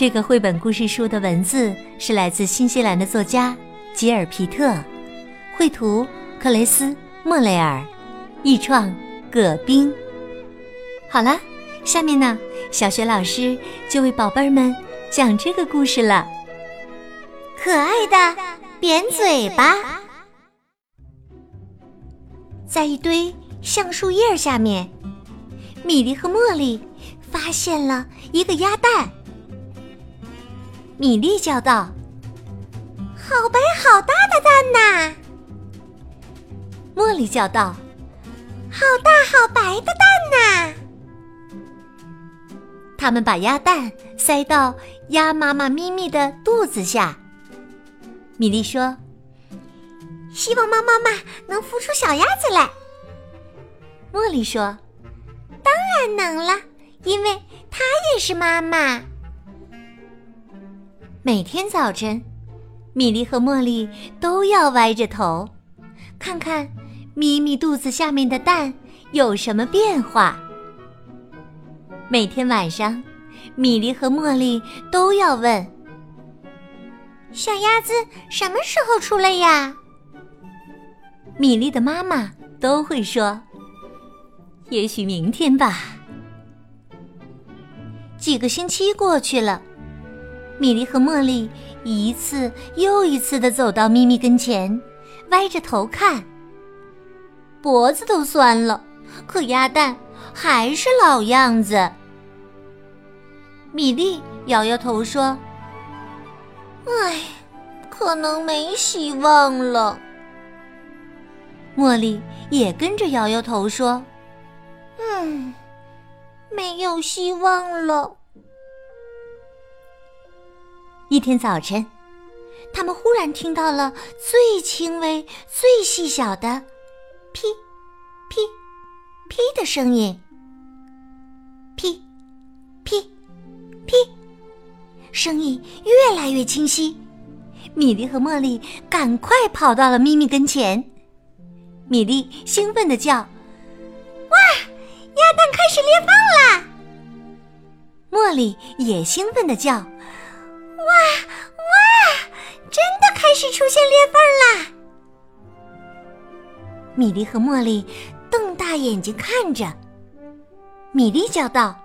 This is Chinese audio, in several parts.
这个绘本故事书的文字是来自新西兰的作家吉尔皮特，绘图克雷斯莫雷尔，译创葛冰。好了，下面呢，小雪老师就为宝贝儿们讲这个故事了。可爱的扁嘴巴，在一堆橡树叶下面，米莉和茉莉发现了一个鸭蛋。米莉叫道：“好白好大的蛋呐！”茉莉叫道：“好大好白的蛋呐！”他们把鸭蛋塞到鸭妈妈咪咪的肚子下。米莉说：“希望猫妈妈能孵出小鸭子来。”茉莉说：“当然能了，因为它也是妈妈。”每天早晨，米莉和茉莉都要歪着头，看看咪咪肚子下面的蛋有什么变化。每天晚上，米莉和茉莉都要问：“小鸭子什么时候出来呀？”米莉的妈妈都会说：“也许明天吧。”几个星期过去了。米莉和茉莉一次又一次的走到咪咪跟前，歪着头看。脖子都酸了，可鸭蛋还是老样子。米莉摇摇头说：“唉，可能没希望了。”茉莉也跟着摇摇头说：“嗯，没有希望了。”一天早晨，他们忽然听到了最轻微、最细小的“噼、噼、噼”的声音。噼、噼、噼，声音越来越清晰。米莉和茉莉赶快跑到了咪咪跟前。米莉兴奋的叫：“哇，鸭蛋开始裂缝啦！”茉莉也兴奋的叫。哇哇！真的开始出现裂缝啦！米莉和茉莉瞪大眼睛看着。米莉叫道：“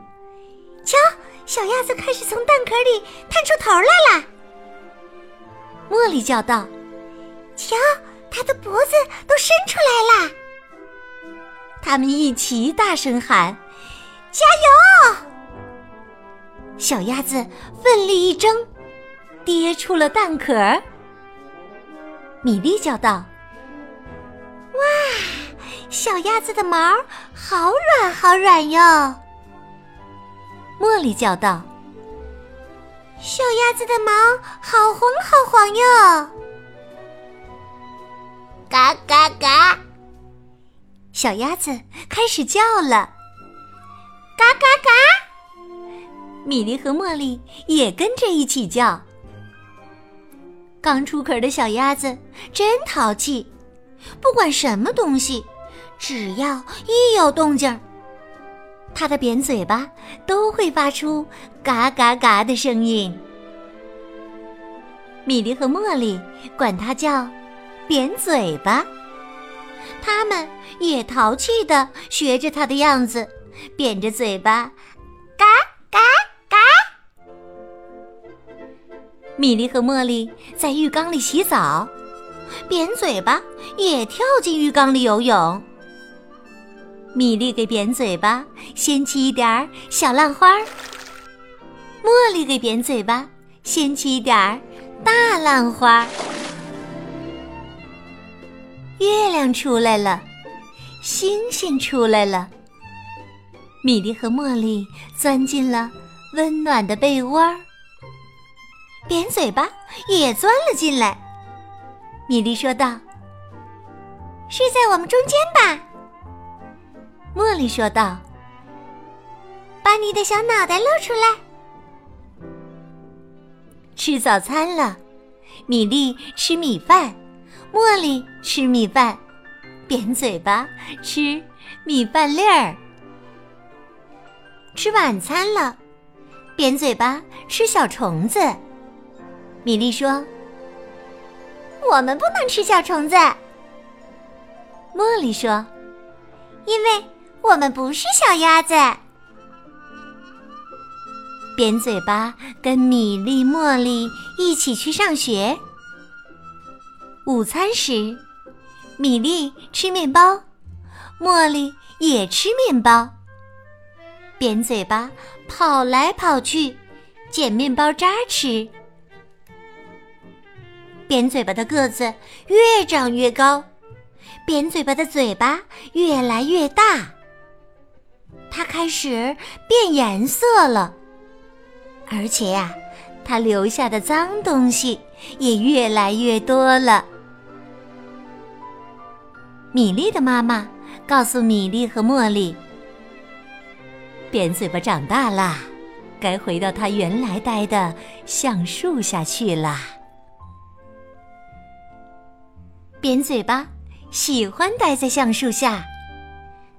瞧，小鸭子开始从蛋壳里探出头来了。”茉莉叫道：“瞧，它的脖子都伸出来了。”他们一起大声喊：“加油！”小鸭子奋力一挣。跌出了蛋壳，米莉叫道：“哇，小鸭子的毛好软好软哟！”茉莉叫道：“小鸭子的毛好黄好黄哟！”嘎嘎嘎，小鸭子开始叫了：“嘎嘎嘎！”米莉和茉莉也跟着一起叫。刚出壳的小鸭子真淘气，不管什么东西，只要一有动静儿，它的扁嘴巴都会发出嘎嘎嘎的声音。米莉和茉莉管它叫“扁嘴巴”，它们也淘气的学着它的样子，扁着嘴巴，米莉和茉莉在浴缸里洗澡，扁嘴巴也跳进浴缸里游泳。米莉给扁嘴巴掀起一点儿小浪花，茉莉给扁嘴巴掀起一点儿大浪花。月亮出来了，星星出来了。米莉和茉莉钻进了温暖的被窝儿。扁嘴巴也钻了进来。米莉说道：“睡在我们中间吧。”茉莉说道：“把你的小脑袋露出来。”吃早餐了，米莉吃米饭，茉莉吃米饭，扁嘴巴吃米饭粒儿。吃晚餐了，扁嘴巴吃小虫子。米莉说：“我们不能吃小虫子。”茉莉说：“因为我们不是小鸭子。”扁嘴巴跟米粒、茉莉一起去上学。午餐时，米粒吃面包，茉莉也吃面包。扁嘴巴跑来跑去，捡面包渣吃。扁嘴巴的个子越长越高，扁嘴巴的嘴巴越来越大。它开始变颜色了。而且呀，它留下的脏东西也越来越多了。米粒的妈妈告诉米粒和茉莉：“扁嘴巴长大了，该回到它原来待的橡树下去了。”扁嘴巴喜欢待在橡树下，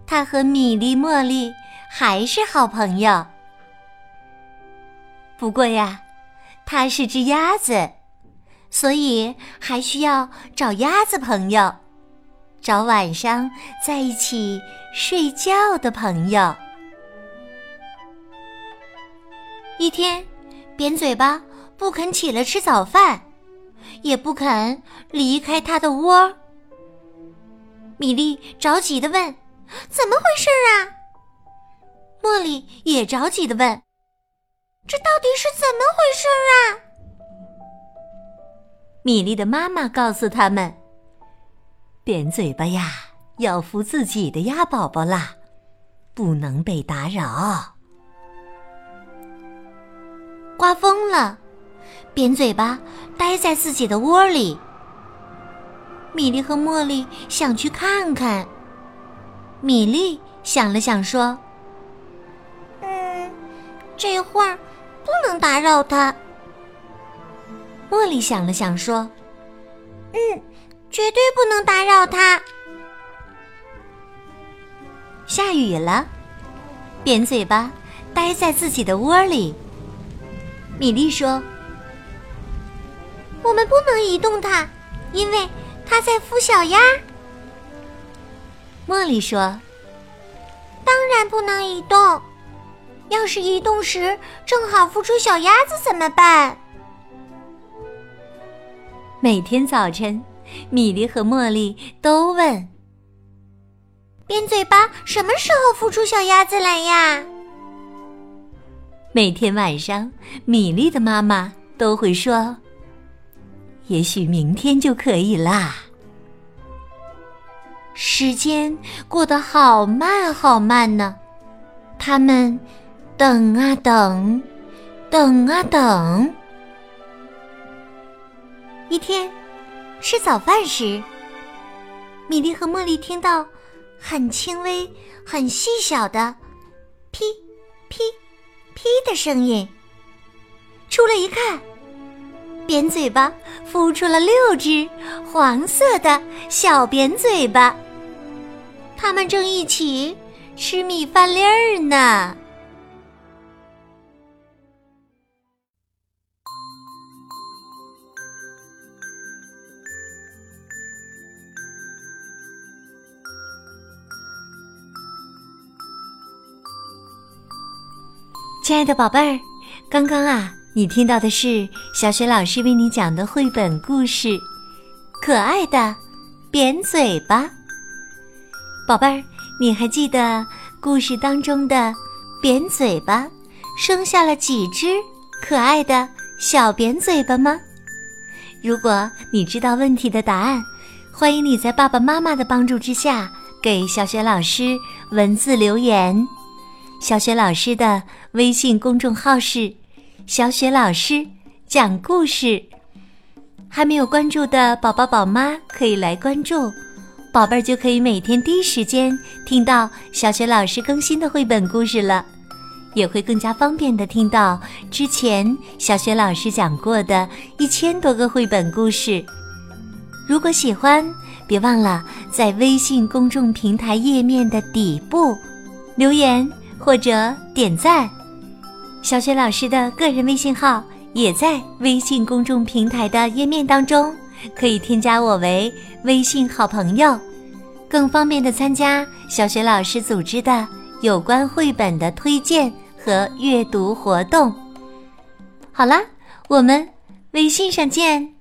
它和米莉、茉莉还是好朋友。不过呀，它是只鸭子，所以还需要找鸭子朋友，找晚上在一起睡觉的朋友。一天，扁嘴巴不肯起来吃早饭，也不肯离开它的窝。米莉着急的问：“怎么回事啊？”茉莉也着急的问。这到底是怎么回事啊？米莉的妈妈告诉他们：“扁嘴巴呀，要孵自己的鸭宝宝啦，不能被打扰。”刮风了，扁嘴巴待在自己的窝里。米莉和茉莉想去看看。米莉想了想说：“嗯，这会儿。”不能打扰他。茉莉想了想说：“嗯，绝对不能打扰他。”下雨了，扁嘴巴待在自己的窝里。米莉说：“我们不能移动它，因为它在孵小鸭。”茉莉说：“当然不能移动。”要是移动时正好孵出小鸭子怎么办？每天早晨，米莉和茉莉都问：“扁嘴巴什么时候孵出小鸭子来呀？”每天晚上，米莉的妈妈都会说：“也许明天就可以啦。”时间过得好慢好慢呢，他们。等啊等，等啊等。一天吃早饭时，米莉和茉莉听到很轻微、很细小的“噼噼噼”的声音。出来一看，扁嘴巴孵出了六只黄色的小扁嘴巴，它们正一起吃米饭粒儿呢。亲爱的宝贝儿，刚刚啊，你听到的是小雪老师为你讲的绘本故事《可爱的扁嘴巴》。宝贝儿，你还记得故事当中的扁嘴巴生下了几只可爱的小扁嘴巴吗？如果你知道问题的答案，欢迎你在爸爸妈妈的帮助之下给小雪老师文字留言。小雪老师的。微信公众号是“小雪老师讲故事”。还没有关注的宝宝宝妈可以来关注，宝贝儿就可以每天第一时间听到小雪老师更新的绘本故事了，也会更加方便的听到之前小雪老师讲过的一千多个绘本故事。如果喜欢，别忘了在微信公众平台页面的底部留言或者点赞。小雪老师的个人微信号。也在微信公众平台的页面当中，可以添加我为微信好朋友，更方便的参加小雪老师组织的有关绘本的推荐和阅读活动。好啦，我们微信上见。